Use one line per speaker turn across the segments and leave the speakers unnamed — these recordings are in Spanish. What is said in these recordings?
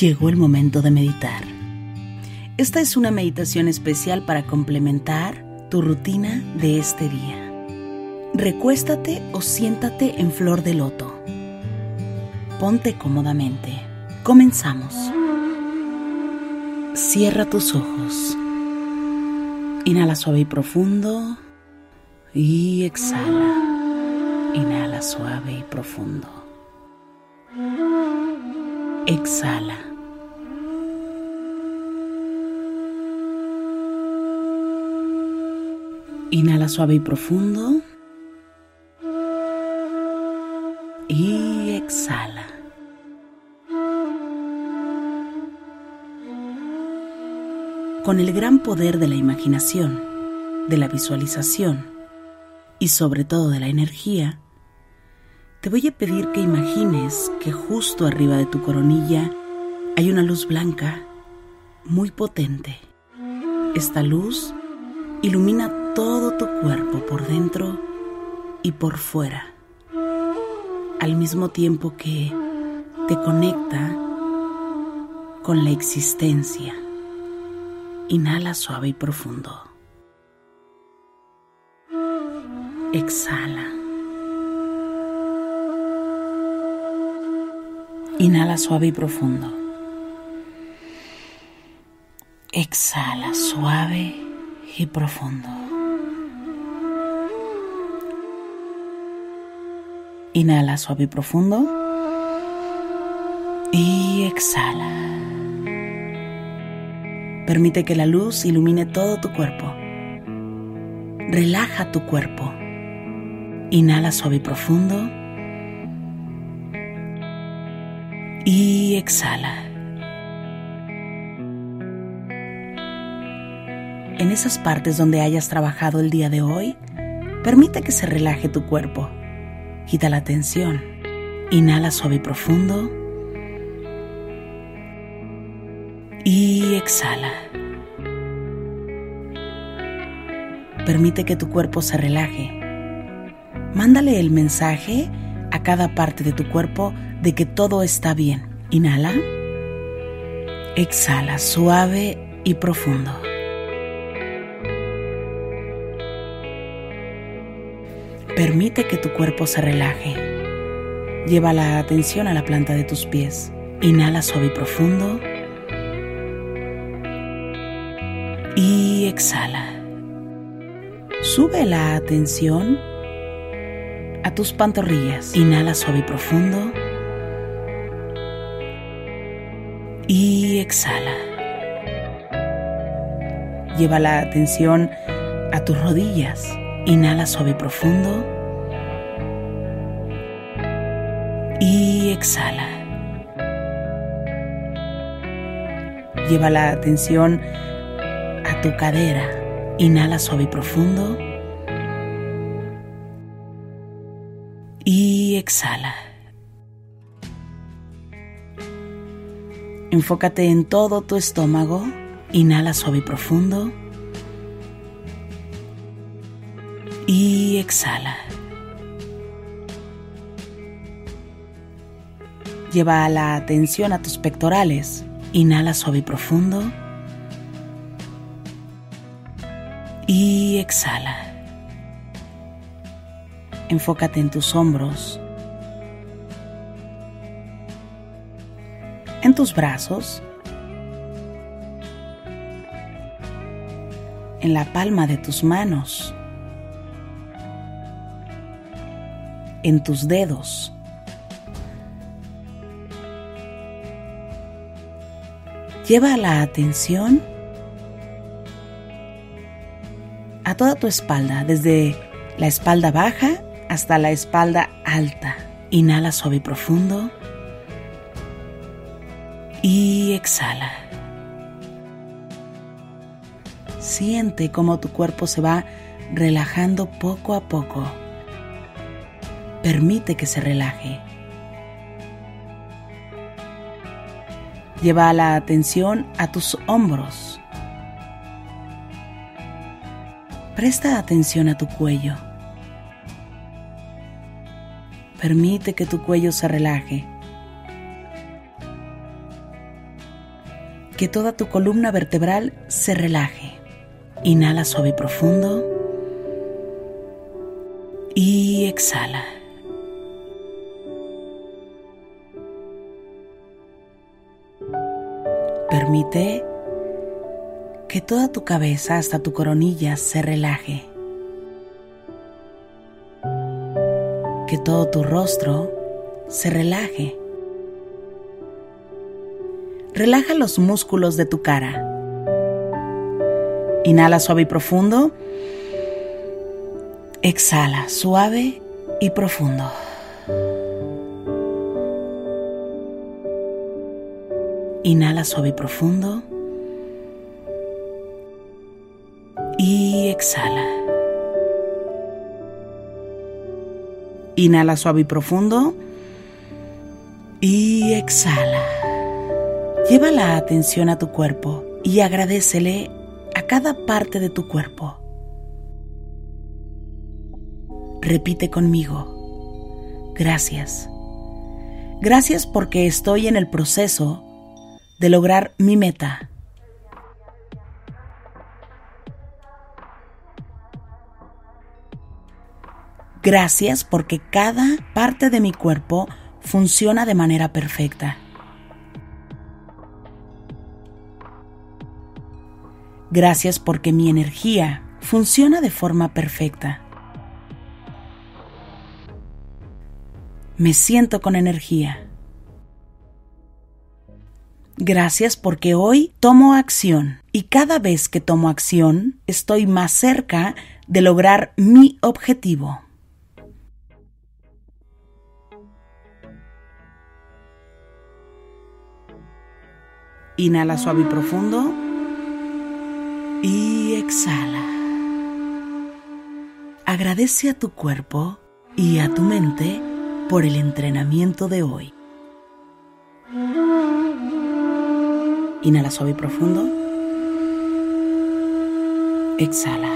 Llegó el momento de meditar. Esta es una meditación especial para complementar tu rutina de este día. Recuéstate o siéntate en flor de loto. Ponte cómodamente. Comenzamos. Cierra tus ojos. Inhala suave y profundo. Y exhala. Inhala suave y profundo. Exhala. Inhala suave y profundo. Y exhala. Con el gran poder de la imaginación, de la visualización y sobre todo de la energía, te voy a pedir que imagines que justo arriba de tu coronilla hay una luz blanca muy potente. Esta luz ilumina todo tu cuerpo por dentro y por fuera, al mismo tiempo que te conecta con la existencia. Inhala suave y profundo. Exhala. Inhala suave y profundo. Exhala suave y profundo. Inhala suave y profundo. Y exhala. Permite que la luz ilumine todo tu cuerpo. Relaja tu cuerpo. Inhala suave y profundo. Y exhala. En esas partes donde hayas trabajado el día de hoy, permite que se relaje tu cuerpo. Quita la tensión. Inhala suave y profundo. Y exhala. Permite que tu cuerpo se relaje. Mándale el mensaje a cada parte de tu cuerpo de que todo está bien. Inhala. Exhala suave y profundo. Permite que tu cuerpo se relaje. Lleva la atención a la planta de tus pies. Inhala suave y profundo. Y exhala. Sube la atención a tus pantorrillas. Inhala suave y profundo. Y exhala. Lleva la atención a tus rodillas. Inhala suave y profundo. Y exhala. Lleva la atención a tu cadera. Inhala suave y profundo. Y exhala. Enfócate en todo tu estómago. Inhala suave y profundo. Y exhala. Lleva la atención a tus pectorales. Inhala suave y profundo. Y exhala. Enfócate en tus hombros. En tus brazos. En la palma de tus manos. En tus dedos. Lleva la atención a toda tu espalda, desde la espalda baja hasta la espalda alta. Inhala suave y profundo. Y exhala. Siente cómo tu cuerpo se va relajando poco a poco. Permite que se relaje. Lleva la atención a tus hombros. Presta atención a tu cuello. Permite que tu cuello se relaje. Que toda tu columna vertebral se relaje. Inhala suave y profundo. Y exhala. Permite que toda tu cabeza hasta tu coronilla se relaje. Que todo tu rostro se relaje. Relaja los músculos de tu cara. Inhala suave y profundo. Exhala suave y profundo. Inhala suave y profundo. Y exhala. Inhala suave y profundo. Y exhala. Lleva la atención a tu cuerpo y agradecele a cada parte de tu cuerpo. Repite conmigo. Gracias. Gracias porque estoy en el proceso de lograr mi meta. Gracias porque cada parte de mi cuerpo funciona de manera perfecta. Gracias porque mi energía funciona de forma perfecta. Me siento con energía. Gracias porque hoy tomo acción y cada vez que tomo acción estoy más cerca de lograr mi objetivo. Inhala suave y profundo y exhala. Agradece a tu cuerpo y a tu mente por el entrenamiento de hoy. Inhala suave y profundo. Exhala.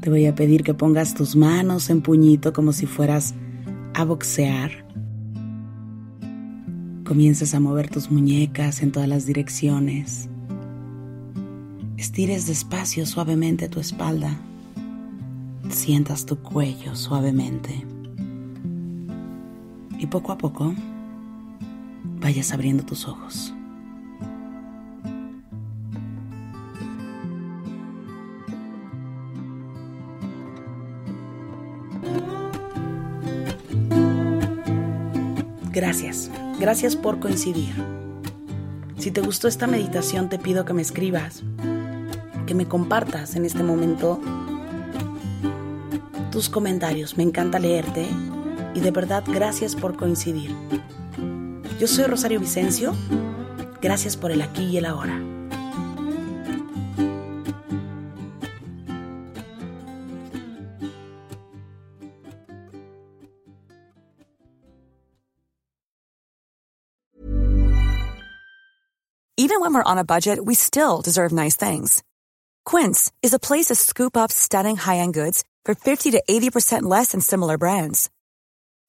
Te voy a pedir que pongas tus manos en puñito como si fueras a boxear. Comiences a mover tus muñecas en todas las direcciones. Estires despacio suavemente tu espalda. Sientas tu cuello suavemente. Y poco a poco vayas abriendo tus ojos. Gracias, gracias por coincidir. Si te gustó esta meditación te pido que me escribas, que me compartas en este momento tus comentarios. Me encanta leerte y de verdad gracias por coincidir. Yo soy Rosario Vicencio. Gracias por el aquí y el ahora.
Even when we're on a budget, we still deserve nice things. Quince is a place to scoop up stunning high-end goods for 50 to 80% less than similar brands.